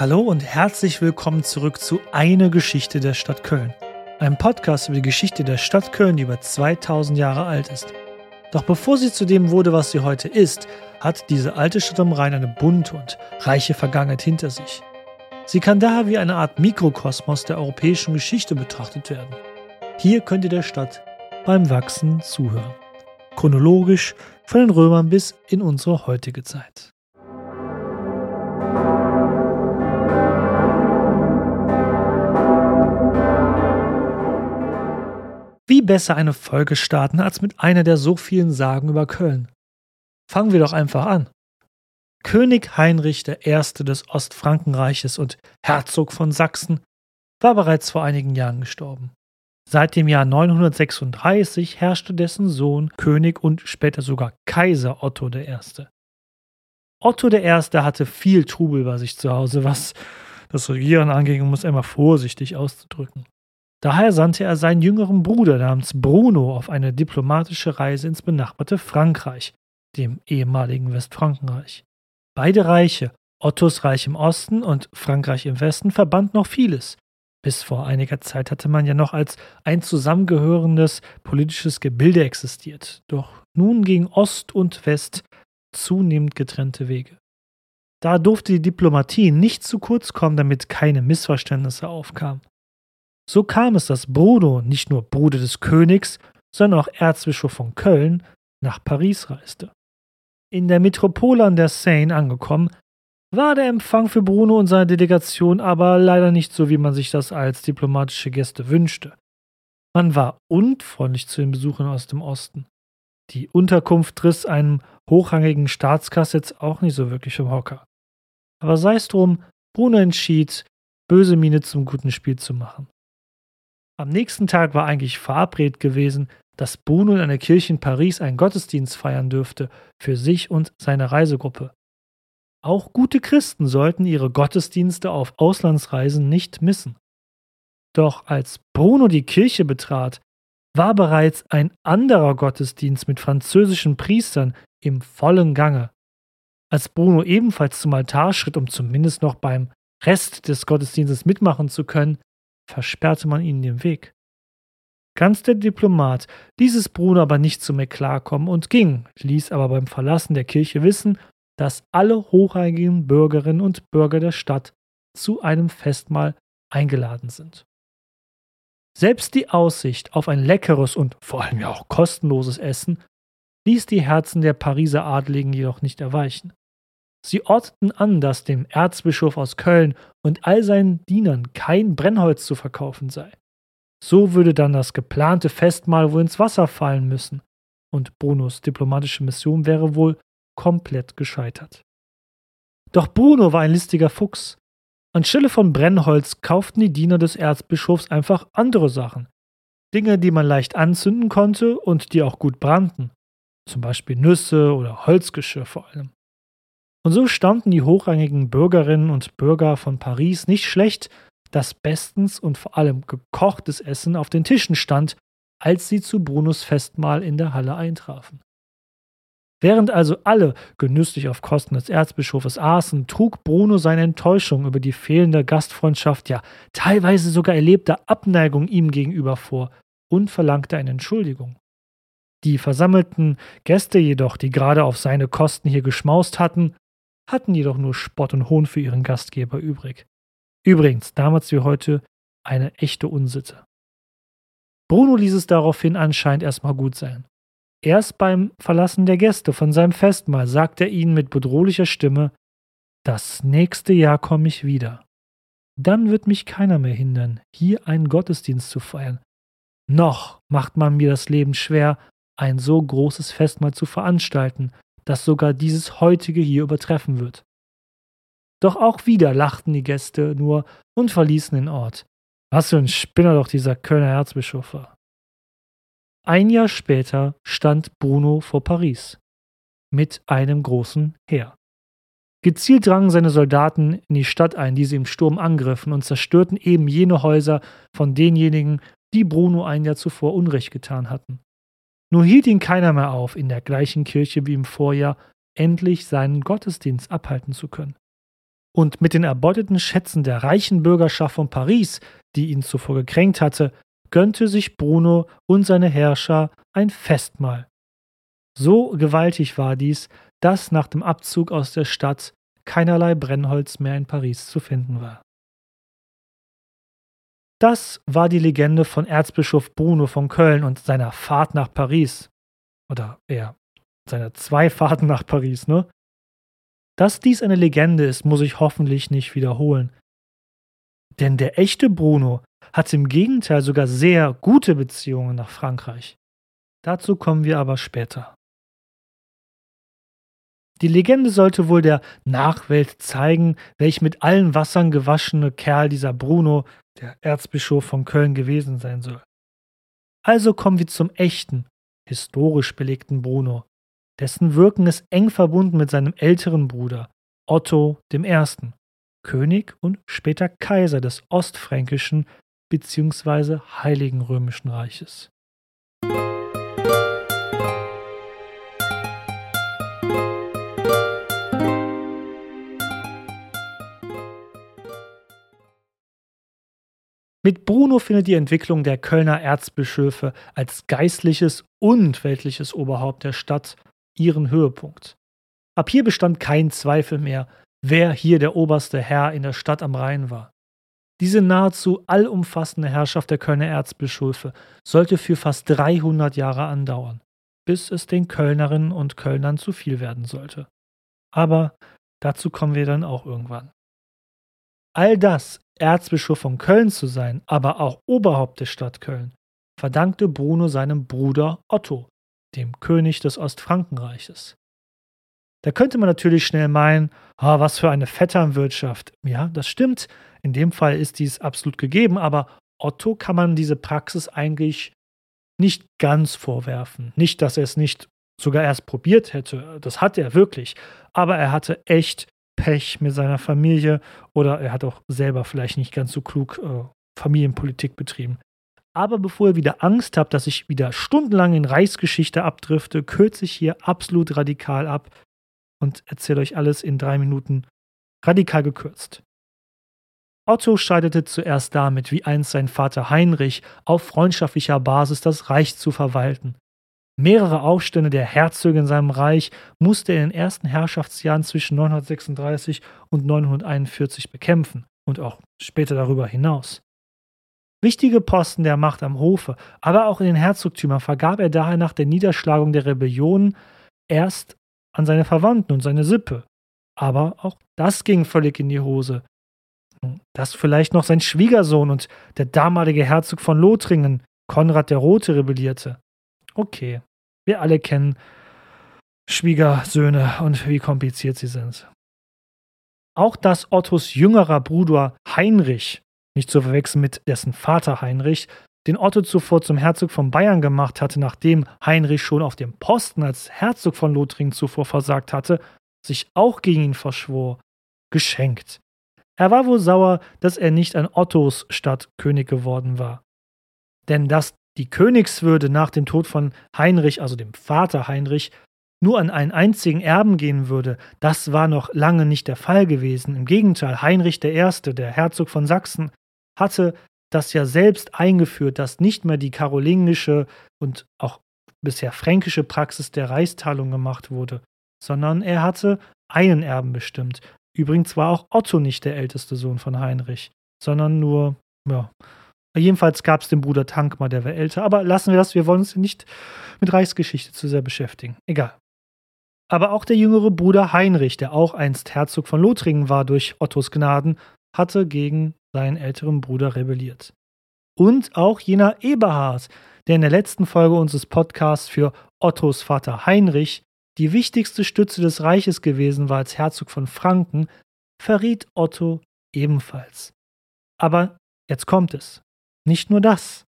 Hallo und herzlich willkommen zurück zu Eine Geschichte der Stadt Köln. Einem Podcast über die Geschichte der Stadt Köln, die über 2000 Jahre alt ist. Doch bevor sie zu dem wurde, was sie heute ist, hat diese alte Stadt am Rhein eine bunte und reiche Vergangenheit hinter sich. Sie kann daher wie eine Art Mikrokosmos der europäischen Geschichte betrachtet werden. Hier könnt ihr der Stadt beim Wachsen zuhören. Chronologisch von den Römern bis in unsere heutige Zeit. Wie besser eine Folge starten als mit einer der so vielen Sagen über Köln? Fangen wir doch einfach an. König Heinrich I. des Ostfrankenreiches und Herzog von Sachsen war bereits vor einigen Jahren gestorben. Seit dem Jahr 936 herrschte dessen Sohn König und später sogar Kaiser Otto I. Otto I. hatte viel Trubel bei sich zu Hause, was das Regieren anging, um es einmal vorsichtig auszudrücken. Daher sandte er seinen jüngeren Bruder namens Bruno auf eine diplomatische Reise ins benachbarte Frankreich, dem ehemaligen Westfrankenreich. Beide Reiche, Ottos Reich im Osten und Frankreich im Westen, verband noch vieles. Bis vor einiger Zeit hatte man ja noch als ein zusammengehörendes politisches Gebilde existiert. Doch nun gingen Ost und West zunehmend getrennte Wege. Da durfte die Diplomatie nicht zu kurz kommen, damit keine Missverständnisse aufkamen. So kam es, dass Bruno nicht nur Bruder des Königs, sondern auch Erzbischof von Köln nach Paris reiste. In der Metropole an der Seine angekommen, war der Empfang für Bruno und seine Delegation aber leider nicht so, wie man sich das als diplomatische Gäste wünschte. Man war unfreundlich zu den Besuchern aus dem Osten. Die Unterkunft riss einem hochrangigen Staatskass jetzt auch nicht so wirklich vom Hocker. Aber sei es drum, Bruno entschied, böse Miene zum guten Spiel zu machen. Am nächsten Tag war eigentlich verabredet gewesen, dass Bruno in einer Kirche in Paris einen Gottesdienst feiern dürfte, für sich und seine Reisegruppe. Auch gute Christen sollten ihre Gottesdienste auf Auslandsreisen nicht missen. Doch als Bruno die Kirche betrat, war bereits ein anderer Gottesdienst mit französischen Priestern im vollen Gange. Als Bruno ebenfalls zum Altar schritt, um zumindest noch beim Rest des Gottesdienstes mitmachen zu können, versperrte man ihnen den Weg. Ganz der Diplomat ließ es Bruno aber nicht zu mir klarkommen und ging, ließ aber beim Verlassen der Kirche wissen, dass alle hochrangigen Bürgerinnen und Bürger der Stadt zu einem Festmahl eingeladen sind. Selbst die Aussicht auf ein leckeres und vor allem ja auch kostenloses Essen ließ die Herzen der Pariser Adligen jedoch nicht erweichen. Sie ordneten an, dass dem Erzbischof aus Köln und all seinen Dienern kein Brennholz zu verkaufen sei. So würde dann das geplante Festmahl wohl ins Wasser fallen müssen, und Brunos diplomatische Mission wäre wohl komplett gescheitert. Doch Bruno war ein listiger Fuchs. Anstelle von Brennholz kauften die Diener des Erzbischofs einfach andere Sachen. Dinge, die man leicht anzünden konnte und die auch gut brannten. Zum Beispiel Nüsse oder Holzgeschirr vor allem. Und so staunten die hochrangigen Bürgerinnen und Bürger von Paris nicht schlecht, dass bestens und vor allem gekochtes Essen auf den Tischen stand, als sie zu Brunos Festmahl in der Halle eintrafen. Während also alle genüsslich auf Kosten des Erzbischofes aßen, trug Bruno seine Enttäuschung über die fehlende Gastfreundschaft, ja teilweise sogar erlebte Abneigung ihm gegenüber vor und verlangte eine Entschuldigung. Die versammelten Gäste jedoch, die gerade auf seine Kosten hier geschmaust hatten, hatten jedoch nur Spott und Hohn für ihren Gastgeber übrig. Übrigens, damals wie heute eine echte Unsitte. Bruno ließ es daraufhin anscheinend erstmal gut sein. Erst beim Verlassen der Gäste von seinem Festmahl sagte er ihnen mit bedrohlicher Stimme, das nächste Jahr komme ich wieder. Dann wird mich keiner mehr hindern, hier einen Gottesdienst zu feiern. Noch macht man mir das Leben schwer, ein so großes Festmahl zu veranstalten, das sogar dieses heutige hier übertreffen wird. Doch auch wieder lachten die Gäste nur und verließen den Ort. Was für ein Spinner doch dieser Kölner Erzbischof war. Ein Jahr später stand Bruno vor Paris mit einem großen Heer. Gezielt drangen seine Soldaten in die Stadt ein, die sie im Sturm angriffen und zerstörten eben jene Häuser von denjenigen, die Bruno ein Jahr zuvor Unrecht getan hatten. Nur hielt ihn keiner mehr auf, in der gleichen Kirche wie im Vorjahr endlich seinen Gottesdienst abhalten zu können. und mit den erbeuteten Schätzen der reichen Bürgerschaft von Paris, die ihn zuvor gekränkt hatte, gönnte sich Bruno und seine Herrscher ein Festmahl. So gewaltig war dies, dass nach dem Abzug aus der Stadt keinerlei Brennholz mehr in Paris zu finden war. Das war die Legende von Erzbischof Bruno von Köln und seiner Fahrt nach Paris. Oder eher seiner zwei Fahrten nach Paris, ne? Dass dies eine Legende ist, muss ich hoffentlich nicht wiederholen. Denn der echte Bruno hat im Gegenteil sogar sehr gute Beziehungen nach Frankreich. Dazu kommen wir aber später. Die Legende sollte wohl der Nachwelt zeigen, welch mit allen Wassern gewaschene Kerl dieser Bruno, der Erzbischof von Köln, gewesen sein soll. Also kommen wir zum echten, historisch belegten Bruno, dessen Wirken ist eng verbunden mit seinem älteren Bruder, Otto I., König und später Kaiser des Ostfränkischen bzw. Heiligen Römischen Reiches. Mit Bruno findet die Entwicklung der Kölner Erzbischöfe als geistliches und weltliches Oberhaupt der Stadt ihren Höhepunkt. Ab hier bestand kein Zweifel mehr, wer hier der oberste Herr in der Stadt am Rhein war. Diese nahezu allumfassende Herrschaft der Kölner Erzbischöfe sollte für fast 300 Jahre andauern, bis es den Kölnerinnen und Kölnern zu viel werden sollte. Aber dazu kommen wir dann auch irgendwann. All das Erzbischof von Köln zu sein, aber auch Oberhaupt der Stadt Köln, verdankte Bruno seinem Bruder Otto, dem König des Ostfrankenreiches. Da könnte man natürlich schnell meinen, oh, was für eine Vetternwirtschaft. Ja, das stimmt. In dem Fall ist dies absolut gegeben, aber Otto kann man diese Praxis eigentlich nicht ganz vorwerfen. Nicht, dass er es nicht sogar erst probiert hätte. Das hat er wirklich. Aber er hatte echt Pech mit seiner Familie oder er hat auch selber vielleicht nicht ganz so klug äh, Familienpolitik betrieben. Aber bevor ihr wieder Angst habt, dass ich wieder stundenlang in Reichsgeschichte abdrifte, kürze ich hier absolut radikal ab und erzähle euch alles in drei Minuten radikal gekürzt. Otto scheiterte zuerst damit, wie einst sein Vater Heinrich, auf freundschaftlicher Basis das Reich zu verwalten. Mehrere Aufstände der Herzöge in seinem Reich musste er in den ersten Herrschaftsjahren zwischen 936 und 941 bekämpfen und auch später darüber hinaus. Wichtige Posten der Macht am Hofe, aber auch in den Herzogtümern vergab er daher nach der Niederschlagung der Rebellion erst an seine Verwandten und seine Sippe. Aber auch das ging völlig in die Hose. Dass vielleicht noch sein Schwiegersohn und der damalige Herzog von Lothringen, Konrad der Rote, rebellierte. Okay, wir alle kennen Schwiegersöhne und wie kompliziert sie sind. Auch dass Ottos jüngerer Bruder Heinrich, nicht zu verwechseln mit dessen Vater Heinrich, den Otto zuvor zum Herzog von Bayern gemacht hatte, nachdem Heinrich schon auf dem Posten als Herzog von Lothringen zuvor versagt hatte, sich auch gegen ihn verschwor, geschenkt. Er war wohl sauer, dass er nicht an Ottos Stadt König geworden war. Denn dass die Königswürde nach dem Tod von Heinrich, also dem Vater Heinrich, nur an einen einzigen Erben gehen würde, das war noch lange nicht der Fall gewesen. Im Gegenteil, Heinrich I., der Herzog von Sachsen, hatte das ja selbst eingeführt, dass nicht mehr die karolingische und auch bisher fränkische Praxis der Reichsteilung gemacht wurde, sondern er hatte einen Erben bestimmt. Übrigens war auch Otto nicht der älteste Sohn von Heinrich, sondern nur, ja, Jedenfalls gab es den Bruder Tankmar, der war älter, aber lassen wir das, wir wollen uns nicht mit Reichsgeschichte zu sehr beschäftigen. Egal. Aber auch der jüngere Bruder Heinrich, der auch einst Herzog von Lothringen war durch Ottos Gnaden, hatte gegen seinen älteren Bruder rebelliert. Und auch jener Eberhard, der in der letzten Folge unseres Podcasts für Ottos Vater Heinrich die wichtigste Stütze des Reiches gewesen war als Herzog von Franken, verriet Otto ebenfalls. Aber jetzt kommt es. Nicht nur das.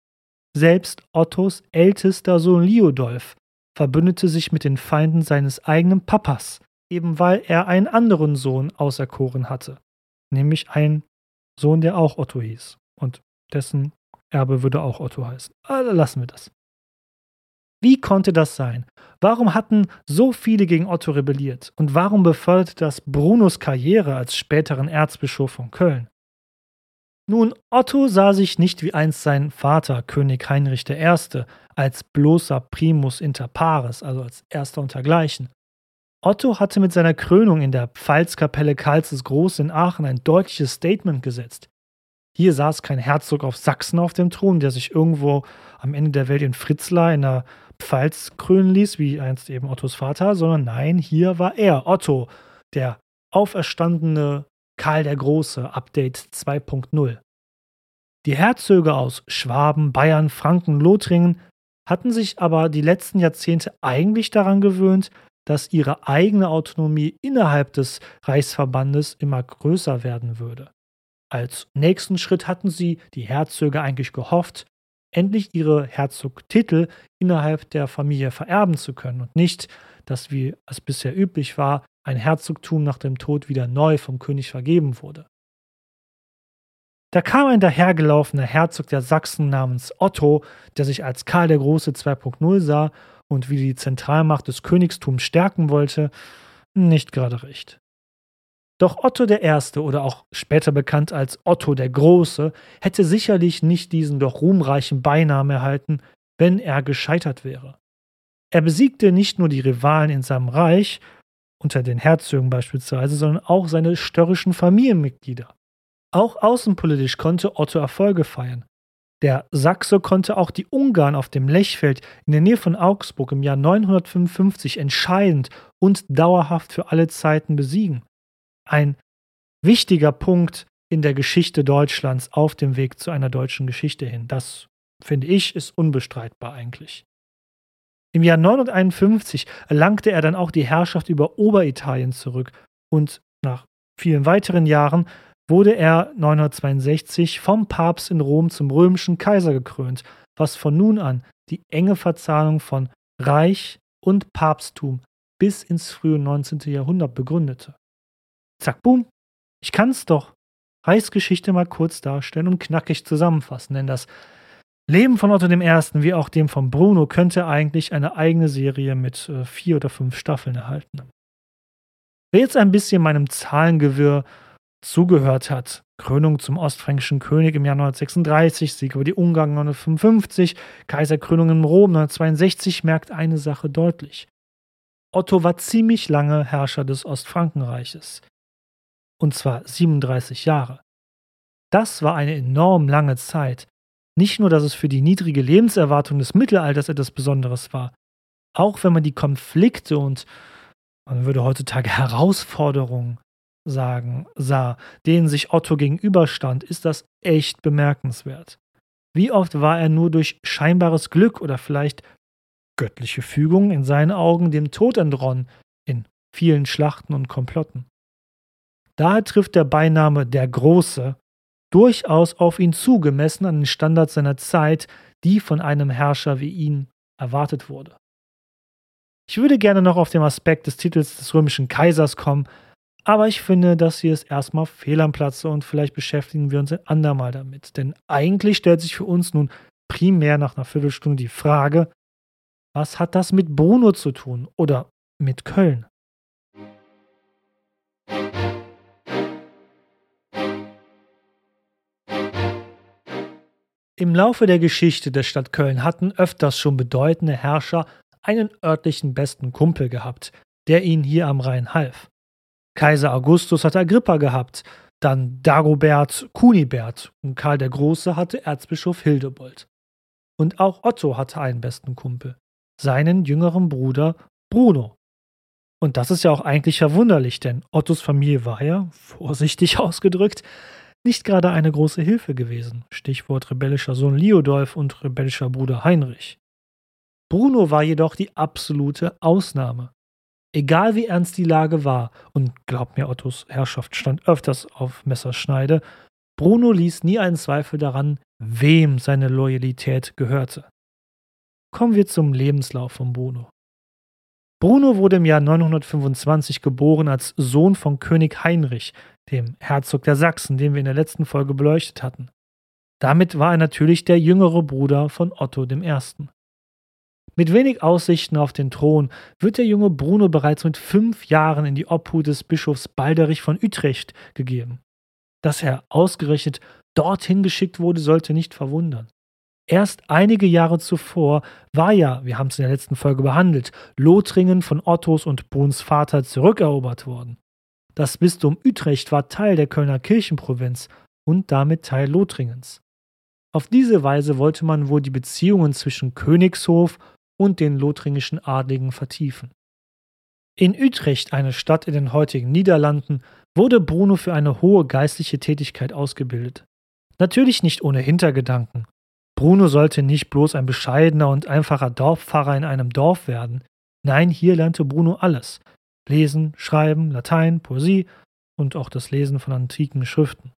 Selbst Ottos ältester Sohn Liudolf verbündete sich mit den Feinden seines eigenen Papas, eben weil er einen anderen Sohn auserkoren hatte, nämlich einen Sohn, der auch Otto hieß und dessen Erbe würde auch Otto heißen. Aber lassen wir das. Wie konnte das sein? Warum hatten so viele gegen Otto rebelliert? Und warum beförderte das Brunos Karriere als späteren Erzbischof von Köln? Nun, Otto sah sich nicht wie einst sein Vater, König Heinrich I., als bloßer Primus inter pares, also als Erster untergleichen. Otto hatte mit seiner Krönung in der Pfalzkapelle Karls des Großen in Aachen ein deutliches Statement gesetzt. Hier saß kein Herzog auf Sachsen auf dem Thron, der sich irgendwo am Ende der Welt in Fritzlar in der Pfalz krönen ließ, wie einst eben Ottos Vater, sondern nein, hier war er, Otto, der auferstandene Karl der Große, Update 2.0. Die Herzöge aus Schwaben, Bayern, Franken, Lothringen hatten sich aber die letzten Jahrzehnte eigentlich daran gewöhnt, dass ihre eigene Autonomie innerhalb des Reichsverbandes immer größer werden würde. Als nächsten Schritt hatten sie, die Herzöge, eigentlich gehofft, endlich ihre Herzogtitel innerhalb der Familie vererben zu können und nicht, dass, wie es bisher üblich war, ein Herzogtum nach dem Tod wieder neu vom König vergeben wurde. Da kam ein dahergelaufener Herzog der Sachsen namens Otto, der sich als Karl der Große 2.0 sah und wie die Zentralmacht des Königstums stärken wollte, nicht gerade recht. Doch Otto I. oder auch später bekannt als Otto der Große hätte sicherlich nicht diesen doch ruhmreichen Beinamen erhalten, wenn er gescheitert wäre. Er besiegte nicht nur die Rivalen in seinem Reich, unter den Herzögen beispielsweise, sondern auch seine störrischen Familienmitglieder. Auch außenpolitisch konnte Otto Erfolge feiern. Der Sachse konnte auch die Ungarn auf dem Lechfeld in der Nähe von Augsburg im Jahr 955 entscheidend und dauerhaft für alle Zeiten besiegen. Ein wichtiger Punkt in der Geschichte Deutschlands auf dem Weg zu einer deutschen Geschichte hin. Das, finde ich, ist unbestreitbar eigentlich. Im Jahr 951 erlangte er dann auch die Herrschaft über Oberitalien zurück und nach vielen weiteren Jahren wurde er 962 vom Papst in Rom zum römischen Kaiser gekrönt, was von nun an die enge Verzahnung von Reich und Papsttum bis ins frühe 19. Jahrhundert begründete. Zack, boom, ich kann es doch. Reichsgeschichte mal kurz darstellen und knackig zusammenfassen, denn das Leben von Otto I. wie auch dem von Bruno könnte eigentlich eine eigene Serie mit äh, vier oder fünf Staffeln erhalten. Wer jetzt ein bisschen meinem Zahlengewirr zugehört hat. Krönung zum ostfränkischen König im Jahr 936, Sieg über die Ungarn 955, Kaiserkrönung in Rom 962 merkt eine Sache deutlich. Otto war ziemlich lange Herrscher des Ostfrankenreiches. Und zwar 37 Jahre. Das war eine enorm lange Zeit. Nicht nur, dass es für die niedrige Lebenserwartung des Mittelalters etwas Besonderes war, auch wenn man die Konflikte und man würde heutzutage Herausforderungen sagen sah, denen sich Otto gegenüberstand, ist das echt bemerkenswert. Wie oft war er nur durch scheinbares Glück oder vielleicht göttliche Fügung in seinen Augen dem Tod entronnen in vielen Schlachten und Komplotten. Daher trifft der Beiname der Große durchaus auf ihn zu, gemessen an den Standards seiner Zeit, die von einem Herrscher wie ihn erwartet wurde. Ich würde gerne noch auf den Aspekt des Titels des römischen Kaisers kommen, aber ich finde, dass hier ist erstmal fehl am Platze und vielleicht beschäftigen wir uns ein andermal damit. Denn eigentlich stellt sich für uns nun primär nach einer Viertelstunde die Frage, was hat das mit Bruno zu tun oder mit Köln? Im Laufe der Geschichte der Stadt Köln hatten öfters schon bedeutende Herrscher einen örtlichen besten Kumpel gehabt, der ihnen hier am Rhein half. Kaiser Augustus hatte Agrippa gehabt, dann Dagobert Kunibert und Karl der Große hatte Erzbischof Hildebold. Und auch Otto hatte einen besten Kumpel, seinen jüngeren Bruder Bruno. Und das ist ja auch eigentlich verwunderlich, denn Ottos Familie war ja, vorsichtig ausgedrückt, nicht gerade eine große Hilfe gewesen. Stichwort rebellischer Sohn Liodolf und rebellischer Bruder Heinrich. Bruno war jedoch die absolute Ausnahme. Egal wie ernst die Lage war, und glaubt mir, Ottos Herrschaft stand öfters auf Messerschneide, Bruno ließ nie einen Zweifel daran, wem seine Loyalität gehörte. Kommen wir zum Lebenslauf von Bruno. Bruno wurde im Jahr 925 geboren als Sohn von König Heinrich, dem Herzog der Sachsen, den wir in der letzten Folge beleuchtet hatten. Damit war er natürlich der jüngere Bruder von Otto I. Mit wenig Aussichten auf den Thron wird der junge Bruno bereits mit fünf Jahren in die Obhut des Bischofs Balderich von Utrecht gegeben. Dass er ausgerechnet dorthin geschickt wurde, sollte nicht verwundern. Erst einige Jahre zuvor war ja, wir haben es in der letzten Folge behandelt, Lothringen von Ottos und Bruns Vater zurückerobert worden. Das Bistum Utrecht war Teil der Kölner Kirchenprovinz und damit Teil Lothringens. Auf diese Weise wollte man wohl die Beziehungen zwischen Königshof und den lothringischen Adligen vertiefen. In Utrecht, eine Stadt in den heutigen Niederlanden, wurde Bruno für eine hohe geistliche Tätigkeit ausgebildet. Natürlich nicht ohne Hintergedanken. Bruno sollte nicht bloß ein bescheidener und einfacher Dorfpfarrer in einem Dorf werden. Nein, hier lernte Bruno alles. Lesen, Schreiben, Latein, Poesie und auch das Lesen von antiken Schriften.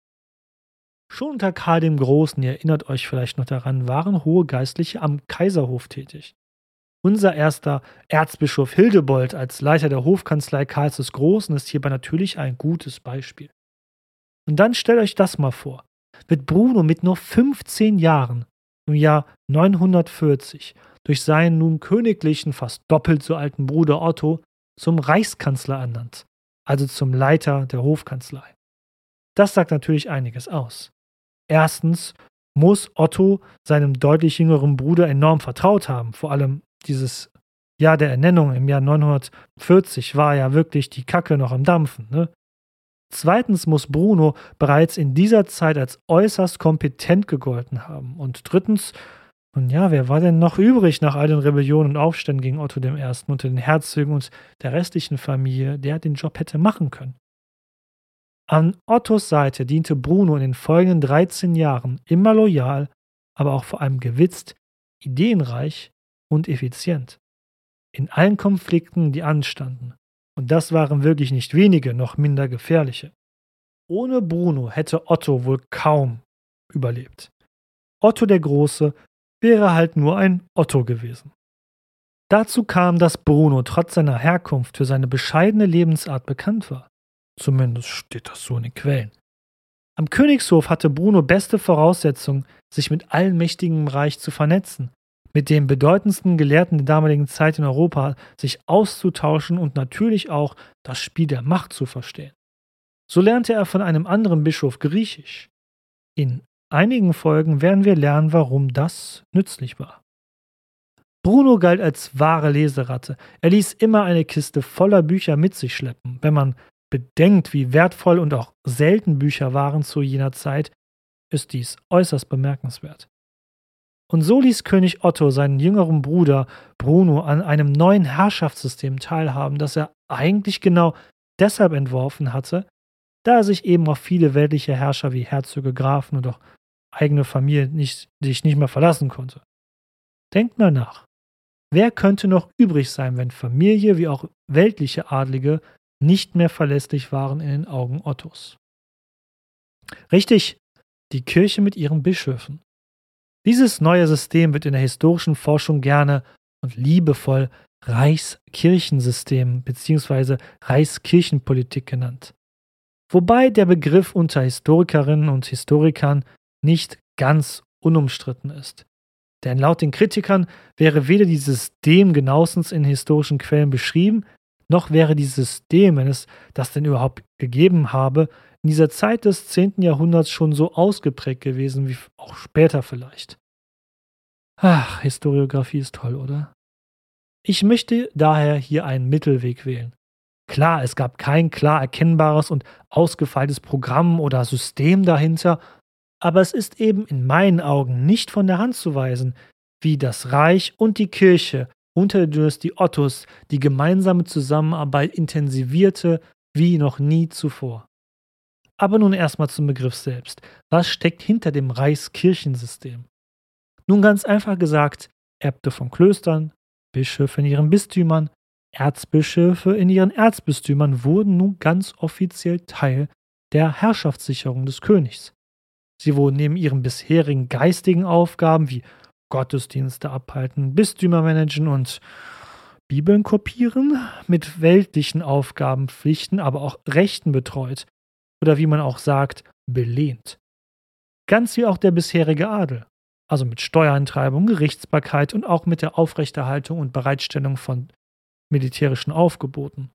Schon unter Karl dem Großen, ihr erinnert euch vielleicht noch daran, waren hohe Geistliche am Kaiserhof tätig. Unser erster Erzbischof Hildebold als Leiter der Hofkanzlei Karls des Großen ist hierbei natürlich ein gutes Beispiel. Und dann stellt euch das mal vor. Wird Bruno mit nur 15 Jahren im Jahr 940 durch seinen nun königlichen, fast doppelt so alten Bruder Otto zum Reichskanzler ernannt, also zum Leiter der Hofkanzlei. Das sagt natürlich einiges aus. Erstens muss Otto seinem deutlich jüngeren Bruder enorm vertraut haben, vor allem dieses Jahr der Ernennung im Jahr 940 war ja wirklich die Kacke noch am Dampfen. Ne? Zweitens muss Bruno bereits in dieser Zeit als äußerst kompetent gegolten haben. Und drittens, und ja, wer war denn noch übrig nach all den Rebellionen und Aufständen gegen Otto I. unter den Herzögen und der restlichen Familie, der den Job hätte machen können? An Ottos Seite diente Bruno in den folgenden 13 Jahren immer loyal, aber auch vor allem gewitzt, ideenreich und effizient. In allen Konflikten, die anstanden. Und das waren wirklich nicht wenige, noch minder gefährliche. Ohne Bruno hätte Otto wohl kaum überlebt. Otto der Große wäre halt nur ein Otto gewesen. Dazu kam, dass Bruno trotz seiner Herkunft für seine bescheidene Lebensart bekannt war. Zumindest steht das so in den Quellen. Am Königshof hatte Bruno beste Voraussetzungen, sich mit allen Mächtigen im Reich zu vernetzen mit den bedeutendsten Gelehrten der damaligen Zeit in Europa sich auszutauschen und natürlich auch das Spiel der Macht zu verstehen. So lernte er von einem anderen Bischof Griechisch. In einigen Folgen werden wir lernen, warum das nützlich war. Bruno galt als wahre Leseratte. Er ließ immer eine Kiste voller Bücher mit sich schleppen. Wenn man bedenkt, wie wertvoll und auch selten Bücher waren zu jener Zeit, ist dies äußerst bemerkenswert. Und so ließ König Otto seinen jüngeren Bruder Bruno an einem neuen Herrschaftssystem teilhaben, das er eigentlich genau deshalb entworfen hatte, da er sich eben auf viele weltliche Herrscher wie Herzöge, Grafen und auch eigene Familie nicht, sich nicht mehr verlassen konnte. Denkt mal nach. Wer könnte noch übrig sein, wenn Familie wie auch weltliche Adlige nicht mehr verlässlich waren in den Augen Ottos? Richtig, die Kirche mit ihren Bischöfen. Dieses neue System wird in der historischen Forschung gerne und liebevoll Reichskirchensystem bzw. Reichskirchenpolitik genannt. Wobei der Begriff unter Historikerinnen und Historikern nicht ganz unumstritten ist. Denn laut den Kritikern wäre weder dieses System genauestens in historischen Quellen beschrieben, noch wäre dieses System, wenn es das denn überhaupt gegeben habe, in dieser Zeit des 10. Jahrhunderts schon so ausgeprägt gewesen wie auch später vielleicht. Ach, Historiografie ist toll, oder? Ich möchte daher hier einen Mittelweg wählen. Klar, es gab kein klar erkennbares und ausgefeiltes Programm oder System dahinter, aber es ist eben in meinen Augen nicht von der Hand zu weisen, wie das Reich und die Kirche unter Dynastie Ottos die gemeinsame Zusammenarbeit intensivierte wie noch nie zuvor. Aber nun erstmal zum Begriff selbst. Was steckt hinter dem Reichskirchensystem? Nun ganz einfach gesagt, Äbte von Klöstern, Bischöfe in ihren Bistümern, Erzbischöfe in ihren Erzbistümern wurden nun ganz offiziell Teil der Herrschaftssicherung des Königs. Sie wurden neben ihren bisherigen geistigen Aufgaben wie Gottesdienste abhalten, Bistümer managen und Bibeln kopieren, mit weltlichen Aufgaben, Pflichten, aber auch Rechten betreut oder wie man auch sagt, belehnt. Ganz wie auch der bisherige Adel. also mit Steuereintreibung, Gerichtsbarkeit und auch mit der Aufrechterhaltung und Bereitstellung von militärischen Aufgeboten.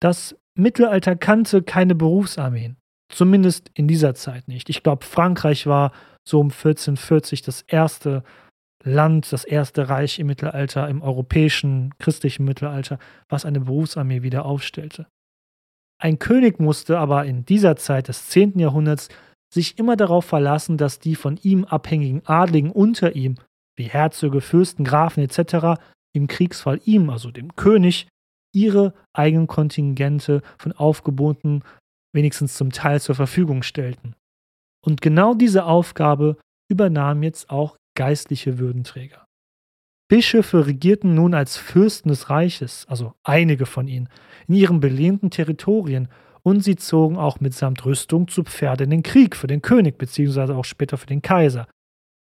Das Mittelalter kannte keine Berufsarmeen, zumindest in dieser Zeit nicht. Ich glaube, Frankreich war so um 1440 das erste Land, das erste Reich im Mittelalter, im europäischen christlichen Mittelalter, was eine Berufsarmee wieder aufstellte. Ein König musste aber in dieser Zeit des 10. Jahrhunderts sich immer darauf verlassen, dass die von ihm abhängigen Adligen unter ihm, wie Herzöge, Fürsten, Grafen etc., im Kriegsfall ihm, also dem König, ihre eigenen Kontingente von Aufgeboten wenigstens zum Teil zur Verfügung stellten. Und genau diese Aufgabe übernahmen jetzt auch geistliche Würdenträger. Bischöfe regierten nun als Fürsten des Reiches, also einige von ihnen, in ihren belehnten Territorien und sie zogen auch mitsamt Rüstung zu Pferde in den Krieg für den König beziehungsweise auch später für den Kaiser.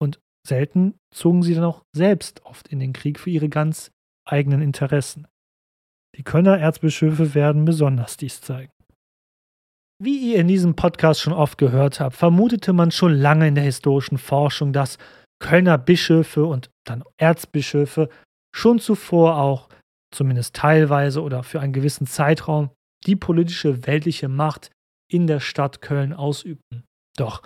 Und selten zogen sie dann auch selbst oft in den Krieg für ihre ganz eigenen Interessen. Die Kölner Erzbischöfe werden besonders dies zeigen. Wie ihr in diesem Podcast schon oft gehört habt, vermutete man schon lange in der historischen Forschung, dass Kölner Bischöfe und dann Erzbischöfe schon zuvor auch, zumindest teilweise oder für einen gewissen Zeitraum, die politische weltliche Macht in der Stadt Köln ausübten. Doch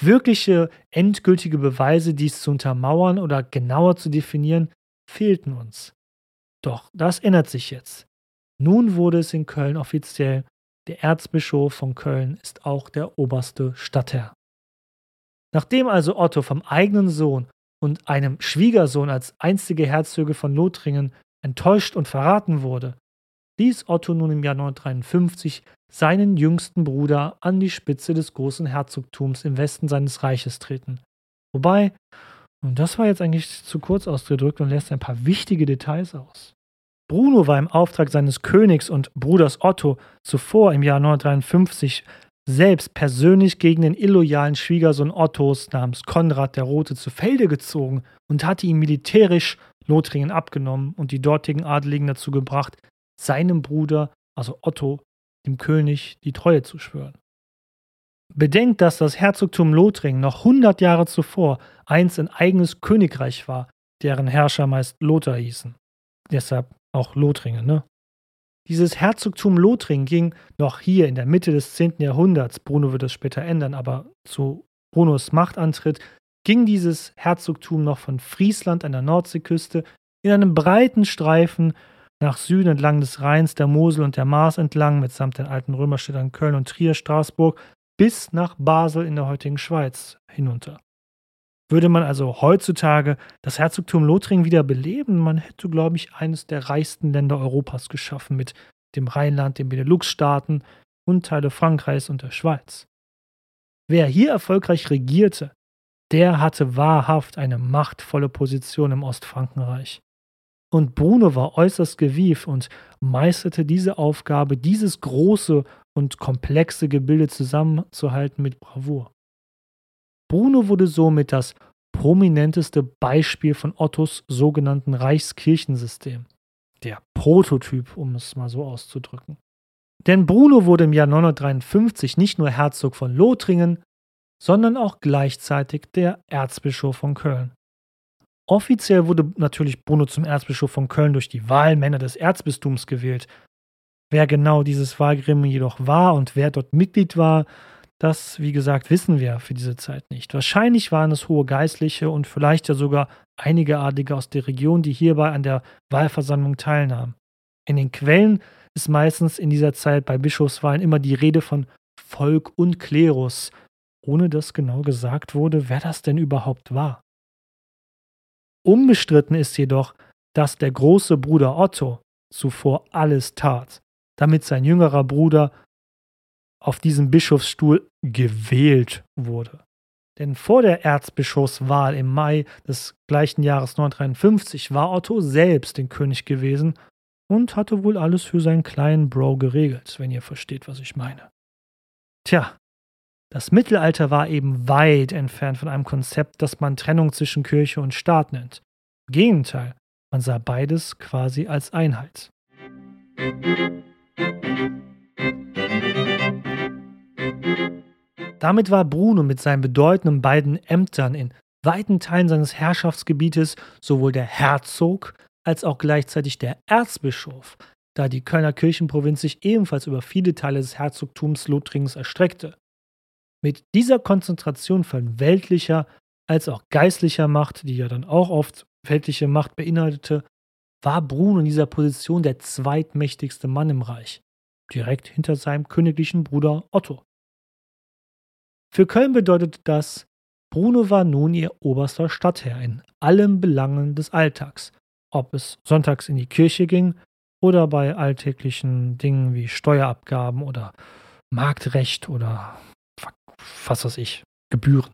wirkliche endgültige Beweise, dies zu untermauern oder genauer zu definieren, fehlten uns. Doch das ändert sich jetzt. Nun wurde es in Köln offiziell, der Erzbischof von Köln ist auch der oberste Stadtherr. Nachdem also Otto vom eigenen Sohn und einem Schwiegersohn als einstige Herzöge von Lothringen enttäuscht und verraten wurde, ließ Otto nun im Jahr 953 seinen jüngsten Bruder an die Spitze des großen Herzogtums im Westen seines Reiches treten. Wobei, und das war jetzt eigentlich zu kurz ausgedrückt und lässt ein paar wichtige Details aus. Bruno war im Auftrag seines Königs und Bruders Otto zuvor im Jahr 953 selbst persönlich gegen den illoyalen Schwiegersohn Ottos namens Konrad der Rote zu Felde gezogen und hatte ihm militärisch Lothringen abgenommen und die dortigen Adeligen dazu gebracht, seinem Bruder, also Otto, dem König, die Treue zu schwören. Bedenkt, dass das Herzogtum Lothringen noch 100 Jahre zuvor einst ein eigenes Königreich war, deren Herrscher meist Lothar hießen. Deshalb auch Lothringen, ne? Dieses Herzogtum Lothringen ging noch hier in der Mitte des 10. Jahrhunderts, Bruno wird es später ändern, aber zu Brunos Machtantritt ging dieses Herzogtum noch von Friesland an der Nordseeküste in einem breiten Streifen nach Süden entlang des Rheins, der Mosel und der Maas entlang, mitsamt den alten Römerstädtern Köln und Trier, Straßburg, bis nach Basel in der heutigen Schweiz hinunter. Würde man also heutzutage das Herzogtum Lothringen wieder beleben, man hätte, glaube ich, eines der reichsten Länder Europas geschaffen mit dem Rheinland, den Benelux-Staaten und Teile Frankreichs und der Schweiz. Wer hier erfolgreich regierte, der hatte wahrhaft eine machtvolle Position im Ostfrankenreich. Und Bruno war äußerst gewieft und meisterte diese Aufgabe, dieses große und komplexe Gebilde zusammenzuhalten mit Bravour. Bruno wurde somit das prominenteste Beispiel von Ottos sogenannten Reichskirchensystem. Der Prototyp, um es mal so auszudrücken. Denn Bruno wurde im Jahr 953 nicht nur Herzog von Lothringen, sondern auch gleichzeitig der Erzbischof von Köln. Offiziell wurde natürlich Bruno zum Erzbischof von Köln durch die Wahlmänner des Erzbistums gewählt. Wer genau dieses Wahlgremium jedoch war und wer dort Mitglied war, das, wie gesagt, wissen wir für diese Zeit nicht. Wahrscheinlich waren es hohe Geistliche und vielleicht ja sogar einige Adlige aus der Region, die hierbei an der Wahlversammlung teilnahmen. In den Quellen ist meistens in dieser Zeit bei Bischofswahlen immer die Rede von Volk und Klerus, ohne dass genau gesagt wurde, wer das denn überhaupt war. Unbestritten ist jedoch, dass der große Bruder Otto zuvor alles tat, damit sein jüngerer Bruder auf diesem Bischofsstuhl gewählt wurde. Denn vor der Erzbischofswahl im Mai des gleichen Jahres 953 war Otto selbst den König gewesen und hatte wohl alles für seinen kleinen Bro geregelt, wenn ihr versteht, was ich meine. Tja, das Mittelalter war eben weit entfernt von einem Konzept, das man Trennung zwischen Kirche und Staat nennt. Im Gegenteil, man sah beides quasi als Einheit. Damit war Bruno mit seinen bedeutenden beiden Ämtern in weiten Teilen seines Herrschaftsgebietes sowohl der Herzog als auch gleichzeitig der Erzbischof, da die Kölner Kirchenprovinz sich ebenfalls über viele Teile des Herzogtums Lothringens erstreckte. Mit dieser Konzentration von weltlicher als auch geistlicher Macht, die ja dann auch oft weltliche Macht beinhaltete, war Bruno in dieser Position der zweitmächtigste Mann im Reich, direkt hinter seinem königlichen Bruder Otto. Für Köln bedeutete das, Bruno war nun ihr oberster Stadtherr in allen Belangen des Alltags, ob es sonntags in die Kirche ging oder bei alltäglichen Dingen wie Steuerabgaben oder Marktrecht oder was weiß ich, Gebühren.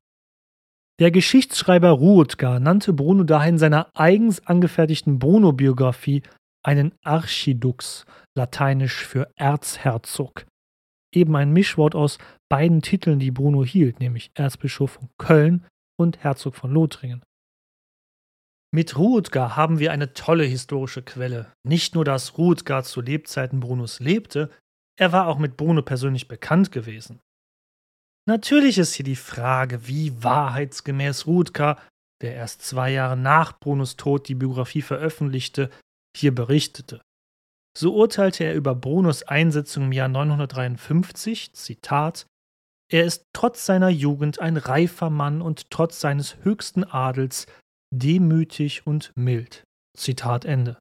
Der Geschichtsschreiber Ruotgar nannte Bruno daher in seiner eigens angefertigten Bruno-Biografie einen Archidux, lateinisch für Erzherzog. Eben ein Mischwort aus beiden Titeln, die Bruno hielt, nämlich Erzbischof von Köln und Herzog von Lothringen. Mit Ruotgar haben wir eine tolle historische Quelle. Nicht nur, dass Ruotgar zu Lebzeiten Brunos lebte, er war auch mit Bruno persönlich bekannt gewesen. Natürlich ist hier die Frage, wie wahrheitsgemäß Ruotgar, der erst zwei Jahre nach Brunos Tod die Biografie veröffentlichte, hier berichtete. So urteilte er über Brunos Einsetzung im Jahr 953, Zitat, er ist trotz seiner Jugend ein reifer Mann und trotz seines höchsten Adels demütig und mild. Zitat Ende.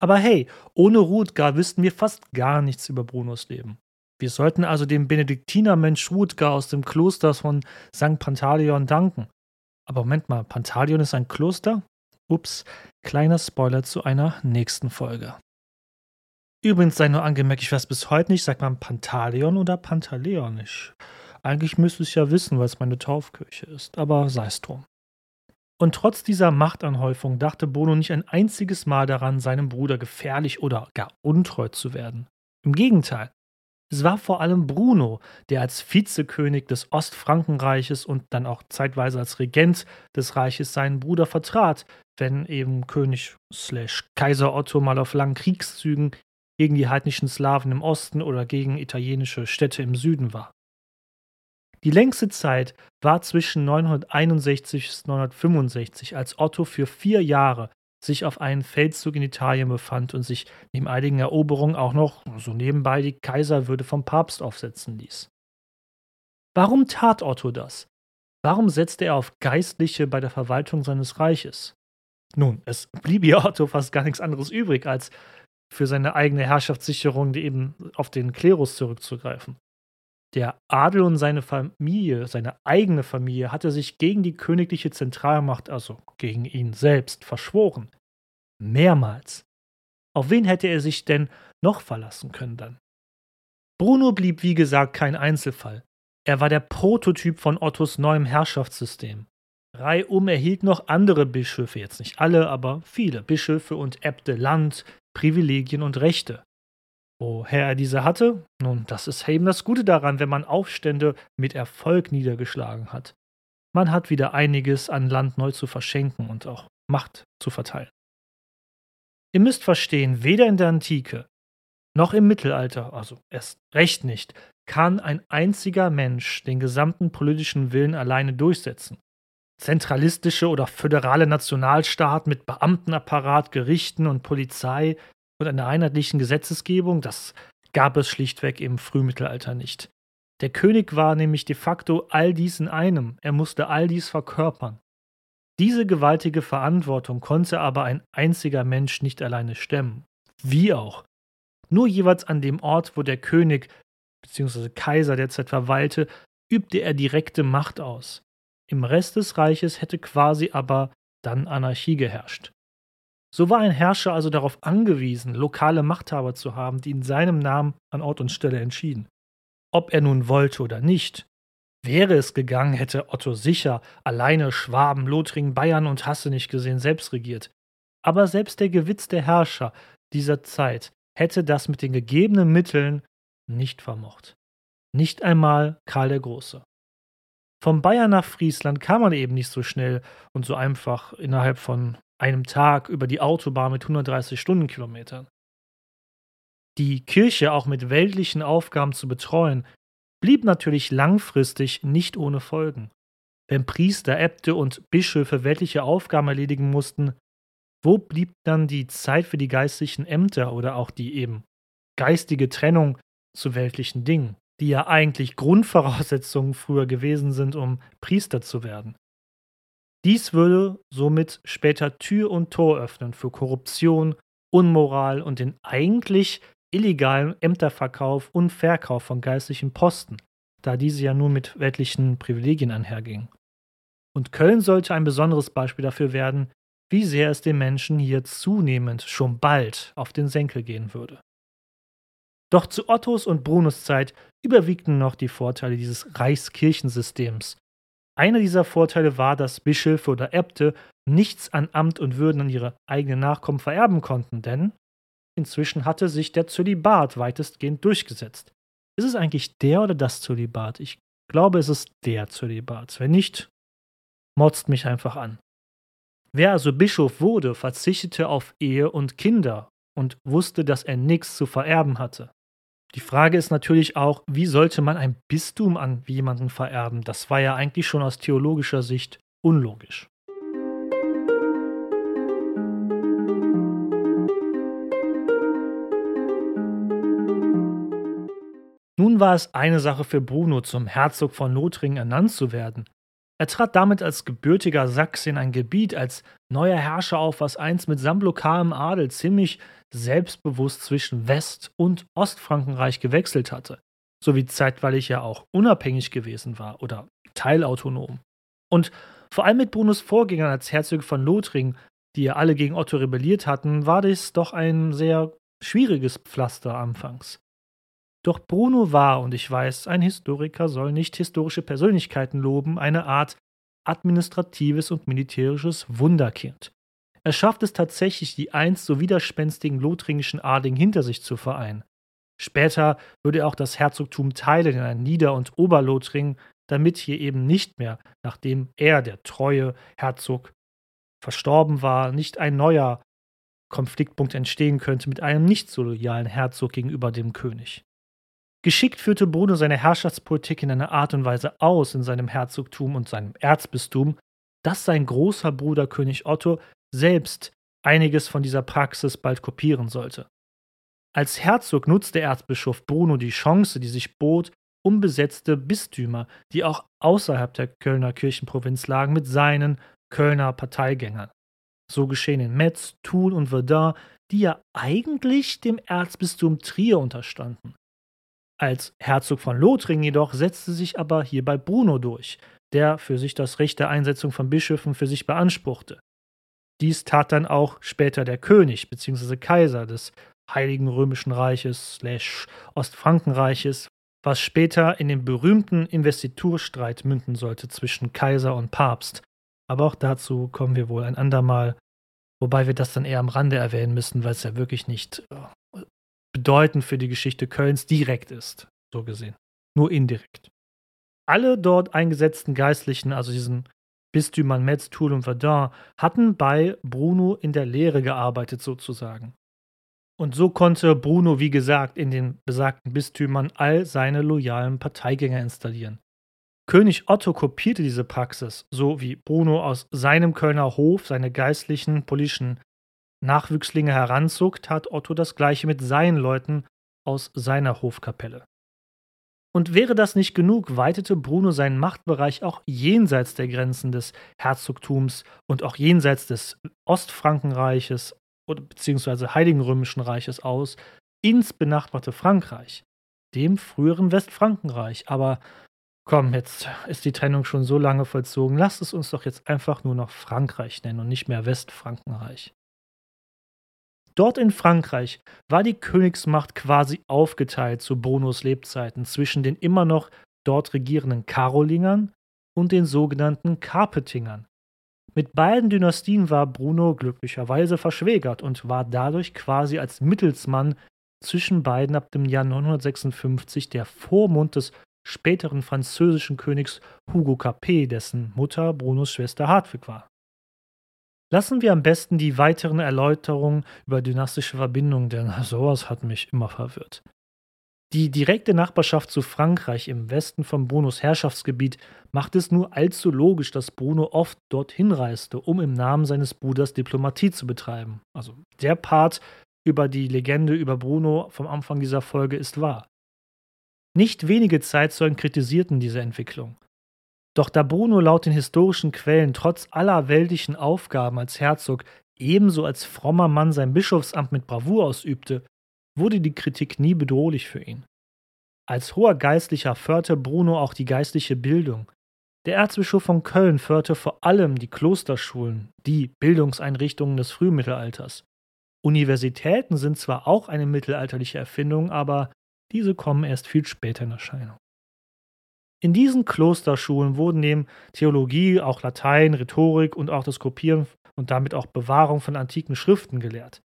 Aber hey, ohne Rutger wüssten wir fast gar nichts über Brunos Leben. Wir sollten also dem Benediktinermensch Rutger aus dem Kloster von St. Pantaleon danken. Aber Moment mal, Pantaleon ist ein Kloster? Ups, kleiner Spoiler zu einer nächsten Folge. Übrigens sei nur angemerkt, ich weiß bis heute nicht, sagt man Pantaleon oder Pantaleon? Ich, eigentlich müsste ich ja wissen, weil es meine Taufkirche ist, aber sei es drum. Und trotz dieser Machtanhäufung dachte Bono nicht ein einziges Mal daran, seinem Bruder gefährlich oder gar untreu zu werden. Im Gegenteil, es war vor allem Bruno, der als Vizekönig des Ostfrankenreiches und dann auch zeitweise als Regent des Reiches seinen Bruder vertrat, wenn eben König Kaiser Otto mal auf langen Kriegszügen gegen die heidnischen Slawen im Osten oder gegen italienische Städte im Süden war. Die längste Zeit war zwischen 961 bis 965, als Otto für vier Jahre sich auf einen Feldzug in Italien befand und sich neben einigen Eroberungen auch noch so nebenbei die Kaiserwürde vom Papst aufsetzen ließ. Warum tat Otto das? Warum setzte er auf Geistliche bei der Verwaltung seines Reiches? Nun, es blieb ihr Otto fast gar nichts anderes übrig, als für seine eigene Herrschaftssicherung eben auf den Klerus zurückzugreifen. Der Adel und seine Familie, seine eigene Familie, hatte sich gegen die königliche Zentralmacht, also gegen ihn selbst, verschworen. Mehrmals. Auf wen hätte er sich denn noch verlassen können dann? Bruno blieb wie gesagt kein Einzelfall. Er war der Prototyp von Ottos neuem Herrschaftssystem. Reihum erhielt noch andere Bischöfe, jetzt nicht alle, aber viele Bischöfe und Äbte Land, Privilegien und Rechte. Woher er diese hatte? Nun, das ist eben das Gute daran, wenn man Aufstände mit Erfolg niedergeschlagen hat. Man hat wieder einiges an Land neu zu verschenken und auch Macht zu verteilen. Ihr müsst verstehen, weder in der Antike noch im Mittelalter, also erst recht nicht, kann ein einziger Mensch den gesamten politischen Willen alleine durchsetzen. Zentralistische oder föderale Nationalstaat mit Beamtenapparat, Gerichten und Polizei und einer einheitlichen Gesetzesgebung, das gab es schlichtweg im Frühmittelalter nicht. Der König war nämlich de facto all dies in einem, er musste all dies verkörpern. Diese gewaltige Verantwortung konnte aber ein einziger Mensch nicht alleine stemmen. Wie auch. Nur jeweils an dem Ort, wo der König bzw. Kaiser derzeit verweilte, übte er direkte Macht aus. Im Rest des Reiches hätte quasi aber dann Anarchie geherrscht. So war ein Herrscher also darauf angewiesen, lokale Machthaber zu haben, die in seinem Namen an Ort und Stelle entschieden. Ob er nun wollte oder nicht. Wäre es gegangen, hätte Otto sicher alleine Schwaben, Lothringen, Bayern und Hasse nicht gesehen selbst regiert. Aber selbst der gewitzte Herrscher dieser Zeit hätte das mit den gegebenen Mitteln nicht vermocht. Nicht einmal Karl der Große. Vom Bayern nach Friesland kam man eben nicht so schnell und so einfach innerhalb von einem Tag über die Autobahn mit 130 Stundenkilometern. Die Kirche auch mit weltlichen Aufgaben zu betreuen, blieb natürlich langfristig nicht ohne Folgen. wenn Priester, Äbte und Bischöfe weltliche Aufgaben erledigen mussten, wo blieb dann die Zeit für die geistlichen Ämter oder auch die eben geistige Trennung zu weltlichen Dingen, die ja eigentlich Grundvoraussetzungen früher gewesen sind, um Priester zu werden? Dies würde somit später Tür und Tor öffnen für Korruption, Unmoral und den eigentlich illegalen Ämterverkauf und Verkauf von geistlichen Posten, da diese ja nur mit weltlichen Privilegien einhergingen. Und Köln sollte ein besonderes Beispiel dafür werden, wie sehr es den Menschen hier zunehmend schon bald auf den Senkel gehen würde. Doch zu Ottos und Brunos Zeit überwiegten noch die Vorteile dieses Reichskirchensystems. Einer dieser Vorteile war, dass Bischöfe oder Äbte nichts an Amt und Würden an ihre eigenen Nachkommen vererben konnten, denn inzwischen hatte sich der Zölibat weitestgehend durchgesetzt. Ist es eigentlich der oder das Zölibat? Ich glaube, es ist der Zölibat. Wenn nicht, motzt mich einfach an. Wer also Bischof wurde, verzichtete auf Ehe und Kinder und wusste, dass er nichts zu vererben hatte. Die Frage ist natürlich auch, wie sollte man ein Bistum an jemanden vererben? Das war ja eigentlich schon aus theologischer Sicht unlogisch. Nun war es eine Sache für Bruno, zum Herzog von Lothringen ernannt zu werden. Er trat damit als gebürtiger Sachs in ein Gebiet als neuer Herrscher auf, was einst mit sammlokalem Adel ziemlich selbstbewusst zwischen West- und Ostfrankenreich gewechselt hatte, sowie zeitweilig ja auch unabhängig gewesen war oder teilautonom. Und vor allem mit Brunos Vorgängern als Herzog von Lothringen, die ja alle gegen Otto rebelliert hatten, war dies doch ein sehr schwieriges Pflaster anfangs. Doch Bruno war, und ich weiß, ein Historiker soll nicht historische Persönlichkeiten loben, eine Art administratives und militärisches Wunderkind. Er schafft es tatsächlich, die einst so widerspenstigen lothringischen Adligen hinter sich zu vereinen. Später würde er auch das Herzogtum teilen in ein Nieder- und Oberlothringen, damit hier eben nicht mehr, nachdem er, der treue Herzog, verstorben war, nicht ein neuer Konfliktpunkt entstehen könnte mit einem nicht so loyalen Herzog gegenüber dem König. Geschickt führte Bruno seine Herrschaftspolitik in einer Art und Weise aus in seinem Herzogtum und seinem Erzbistum, dass sein großer Bruder König Otto selbst einiges von dieser Praxis bald kopieren sollte. Als Herzog nutzte Erzbischof Bruno die Chance, die sich bot, um besetzte Bistümer, die auch außerhalb der Kölner Kirchenprovinz lagen, mit seinen Kölner Parteigängern. So geschehen in Metz, Thun und Verdun, die ja eigentlich dem Erzbistum Trier unterstanden. Als Herzog von Lothringen jedoch setzte sich aber hierbei Bruno durch, der für sich das Recht der Einsetzung von Bischöfen für sich beanspruchte. Dies tat dann auch später der König bzw. Kaiser des Heiligen Römischen Reiches Ostfrankenreiches, was später in den berühmten Investiturstreit münden sollte zwischen Kaiser und Papst. Aber auch dazu kommen wir wohl ein andermal, wobei wir das dann eher am Rande erwähnen müssen, weil es ja wirklich nicht äh, bedeutend für die Geschichte Kölns direkt ist, so gesehen. Nur indirekt. Alle dort eingesetzten Geistlichen, also diesen Bistümern Metz, Toul und Verdun, hatten bei Bruno in der Lehre gearbeitet, sozusagen. Und so konnte Bruno, wie gesagt, in den besagten Bistümern all seine loyalen Parteigänger installieren. König Otto kopierte diese Praxis, so wie Bruno aus seinem Kölner Hof seine geistlichen politischen Nachwüchslinge heranzog, tat Otto das gleiche mit seinen Leuten aus seiner Hofkapelle. Und wäre das nicht genug, weitete Bruno seinen Machtbereich auch jenseits der Grenzen des Herzogtums und auch jenseits des Ostfrankenreiches beziehungsweise Heiligen Römischen Reiches aus ins benachbarte Frankreich, dem früheren Westfrankenreich. Aber komm, jetzt ist die Trennung schon so lange vollzogen, lasst es uns doch jetzt einfach nur noch Frankreich nennen und nicht mehr Westfrankenreich. Dort in Frankreich war die Königsmacht quasi aufgeteilt zu Brunos Lebzeiten zwischen den immer noch dort regierenden Karolingern und den sogenannten Carpetingern. Mit beiden Dynastien war Bruno glücklicherweise verschwägert und war dadurch quasi als Mittelsmann zwischen beiden ab dem Jahr 956 der Vormund des späteren französischen Königs Hugo Capet, dessen Mutter Brunos Schwester Hartwig war. Lassen wir am besten die weiteren Erläuterungen über dynastische Verbindungen, denn sowas hat mich immer verwirrt. Die direkte Nachbarschaft zu Frankreich im Westen von Brunos Herrschaftsgebiet macht es nur allzu logisch, dass Bruno oft dorthin reiste, um im Namen seines Bruders Diplomatie zu betreiben. Also der Part über die Legende über Bruno vom Anfang dieser Folge ist wahr. Nicht wenige Zeitzeugen kritisierten diese Entwicklung. Doch da Bruno laut den historischen Quellen trotz aller weltlichen Aufgaben als Herzog ebenso als frommer Mann sein Bischofsamt mit Bravour ausübte, wurde die Kritik nie bedrohlich für ihn. Als hoher Geistlicher förderte Bruno auch die geistliche Bildung. Der Erzbischof von Köln förderte vor allem die Klosterschulen, die Bildungseinrichtungen des Frühmittelalters. Universitäten sind zwar auch eine mittelalterliche Erfindung, aber diese kommen erst viel später in Erscheinung. In diesen Klosterschulen wurden neben Theologie auch Latein, Rhetorik und auch das Kopieren und damit auch Bewahrung von antiken Schriften gelehrt.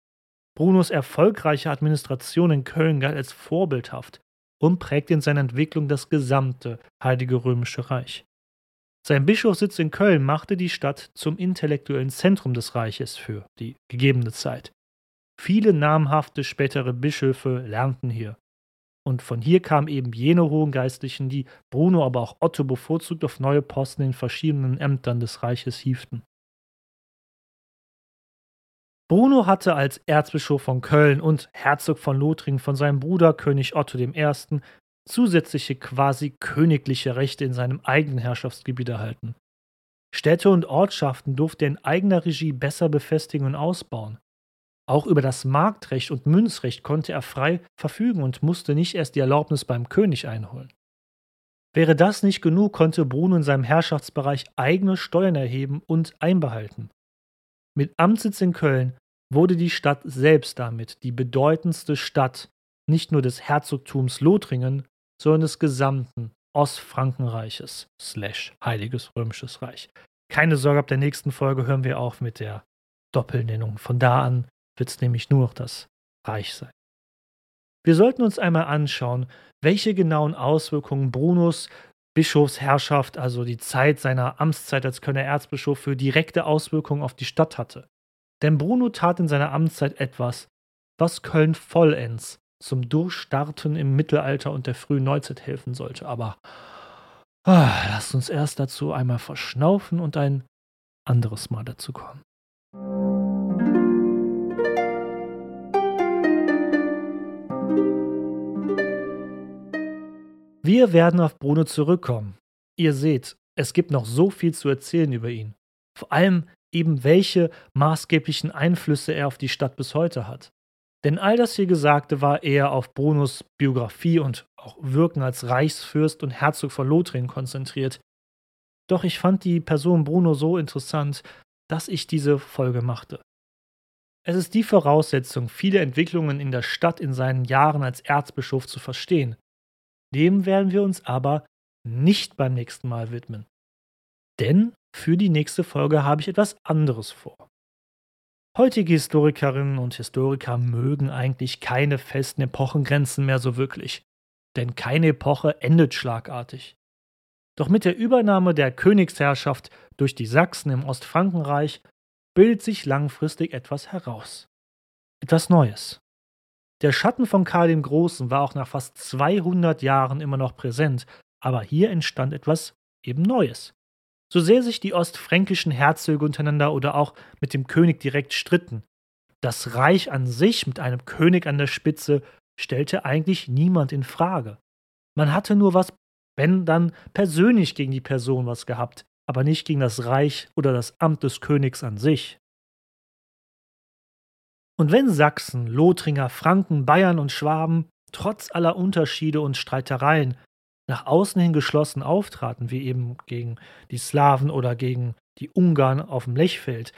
Brunos erfolgreiche Administration in Köln galt als vorbildhaft und prägte in seiner Entwicklung das gesamte Heilige Römische Reich. Sein Bischofssitz in Köln machte die Stadt zum intellektuellen Zentrum des Reiches für die gegebene Zeit. Viele namhafte spätere Bischöfe lernten hier. Und von hier kamen eben jene hohen Geistlichen, die Bruno, aber auch Otto bevorzugt auf neue Posten in verschiedenen Ämtern des Reiches hieften. Bruno hatte als Erzbischof von Köln und Herzog von Lothringen von seinem Bruder König Otto I. zusätzliche quasi königliche Rechte in seinem eigenen Herrschaftsgebiet erhalten. Städte und Ortschaften durfte er in eigener Regie besser befestigen und ausbauen. Auch über das Marktrecht und Münzrecht konnte er frei verfügen und musste nicht erst die Erlaubnis beim König einholen. Wäre das nicht genug, konnte Bruno in seinem Herrschaftsbereich eigene Steuern erheben und einbehalten. Mit Amtssitz in Köln wurde die Stadt selbst damit die bedeutendste Stadt nicht nur des Herzogtums Lothringen, sondern des gesamten Ostfrankenreiches slash Heiliges Römisches Reich. Keine Sorge, ab der nächsten Folge hören wir auf mit der Doppelnennung. Von da an wird es nämlich nur noch das Reich sein. Wir sollten uns einmal anschauen, welche genauen Auswirkungen Brunos Bischofsherrschaft, also die Zeit seiner Amtszeit als Kölner Erzbischof, für direkte Auswirkungen auf die Stadt hatte. Denn Bruno tat in seiner Amtszeit etwas, was Köln vollends zum Durchstarten im Mittelalter und der frühen Neuzeit helfen sollte. Aber ah, lasst uns erst dazu einmal verschnaufen und ein anderes Mal dazu kommen. Wir werden auf Bruno zurückkommen. Ihr seht, es gibt noch so viel zu erzählen über ihn. Vor allem eben welche maßgeblichen Einflüsse er auf die Stadt bis heute hat. Denn all das hier Gesagte war eher auf Brunos Biografie und auch Wirken als Reichsfürst und Herzog von Lothringen konzentriert. Doch ich fand die Person Bruno so interessant, dass ich diese Folge machte. Es ist die Voraussetzung, viele Entwicklungen in der Stadt in seinen Jahren als Erzbischof zu verstehen. Dem werden wir uns aber nicht beim nächsten Mal widmen. Denn für die nächste Folge habe ich etwas anderes vor. Heutige Historikerinnen und Historiker mögen eigentlich keine festen Epochengrenzen mehr so wirklich, denn keine Epoche endet schlagartig. Doch mit der Übernahme der Königsherrschaft durch die Sachsen im Ostfrankenreich bildet sich langfristig etwas heraus. Etwas Neues. Der Schatten von Karl dem Großen war auch nach fast 200 Jahren immer noch präsent, aber hier entstand etwas eben Neues. So sehr sich die ostfränkischen Herzöge untereinander oder auch mit dem König direkt stritten, das Reich an sich mit einem König an der Spitze stellte eigentlich niemand in Frage. Man hatte nur was, wenn dann persönlich gegen die Person was gehabt, aber nicht gegen das Reich oder das Amt des Königs an sich. Und wenn Sachsen, Lothringer, Franken, Bayern und Schwaben trotz aller Unterschiede und Streitereien nach außen hin geschlossen auftraten, wie eben gegen die Slawen oder gegen die Ungarn auf dem Lechfeld,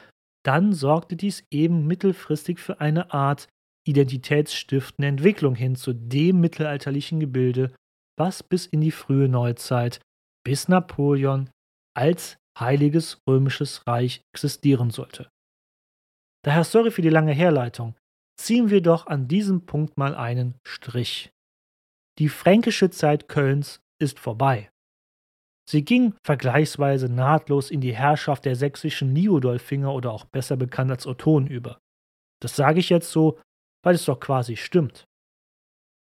dann sorgte dies eben mittelfristig für eine Art identitätsstiftende Entwicklung hin zu dem mittelalterlichen Gebilde, was bis in die frühe Neuzeit, bis Napoleon als heiliges römisches Reich existieren sollte. Daher sorry für die lange Herleitung. Ziehen wir doch an diesem Punkt mal einen Strich. Die fränkische Zeit Kölns ist vorbei. Sie ging vergleichsweise nahtlos in die Herrschaft der sächsischen Liudolfinger oder auch besser bekannt als Ottonen über. Das sage ich jetzt so, weil es doch quasi stimmt.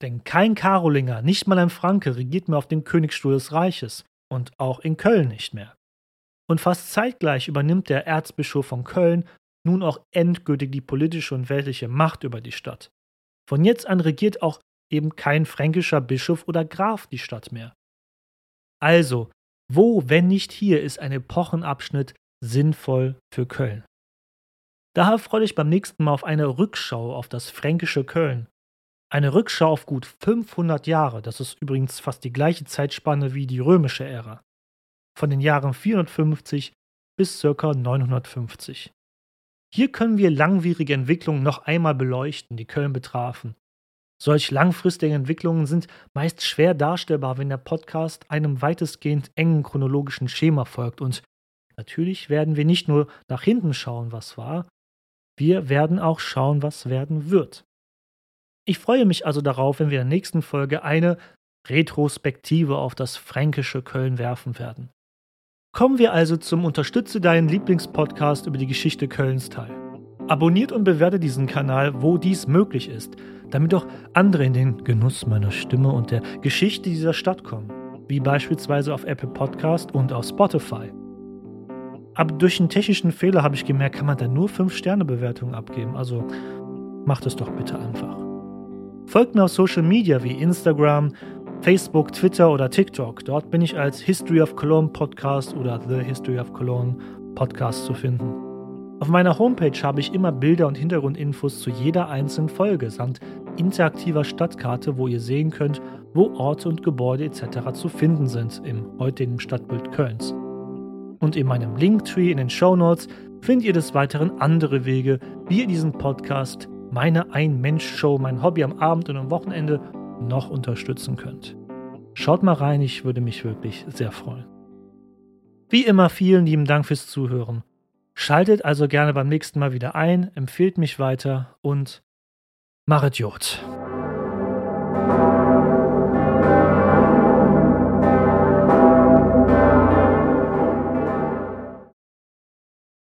Denn kein Karolinger, nicht mal ein Franke, regiert mehr auf dem Königsstuhl des Reiches und auch in Köln nicht mehr. Und fast zeitgleich übernimmt der Erzbischof von Köln nun auch endgültig die politische und weltliche Macht über die Stadt. Von jetzt an regiert auch eben kein fränkischer Bischof oder Graf die Stadt mehr. Also, wo, wenn nicht hier, ist ein Epochenabschnitt sinnvoll für Köln? Daher freue ich beim nächsten Mal auf eine Rückschau auf das fränkische Köln. Eine Rückschau auf gut 500 Jahre, das ist übrigens fast die gleiche Zeitspanne wie die römische Ära. Von den Jahren 450 bis ca. 950. Hier können wir langwierige Entwicklungen noch einmal beleuchten, die Köln betrafen. Solch langfristige Entwicklungen sind meist schwer darstellbar, wenn der Podcast einem weitestgehend engen chronologischen Schema folgt. Und natürlich werden wir nicht nur nach hinten schauen, was war, wir werden auch schauen, was werden wird. Ich freue mich also darauf, wenn wir in der nächsten Folge eine Retrospektive auf das fränkische Köln werfen werden. Kommen wir also zum Unterstütze deinen Lieblingspodcast über die Geschichte Kölns teil. Abonniert und bewerte diesen Kanal, wo dies möglich ist, damit auch andere in den Genuss meiner Stimme und der Geschichte dieser Stadt kommen, wie beispielsweise auf Apple Podcast und auf Spotify. Aber durch einen technischen Fehler habe ich gemerkt, kann man da nur 5-Sterne-Bewertungen abgeben. Also macht es doch bitte einfach. Folgt mir auf Social Media wie Instagram, Facebook, Twitter oder TikTok. Dort bin ich als History of Cologne Podcast oder The History of Cologne Podcast zu finden. Auf meiner Homepage habe ich immer Bilder und Hintergrundinfos zu jeder einzelnen Folge samt interaktiver Stadtkarte, wo ihr sehen könnt, wo Orte und Gebäude etc. zu finden sind im heutigen Stadtbild Kölns und in meinem Linktree in den Show Notes findet ihr des Weiteren andere Wege, wie ihr diesen Podcast, meine Ein-Mensch-Show, mein Hobby am Abend und am Wochenende noch unterstützen könnt. Schaut mal rein, ich würde mich wirklich sehr freuen. Wie immer vielen lieben Dank fürs Zuhören. Schaltet also gerne beim nächsten Mal wieder ein, empfehlt mich weiter und machet Jod.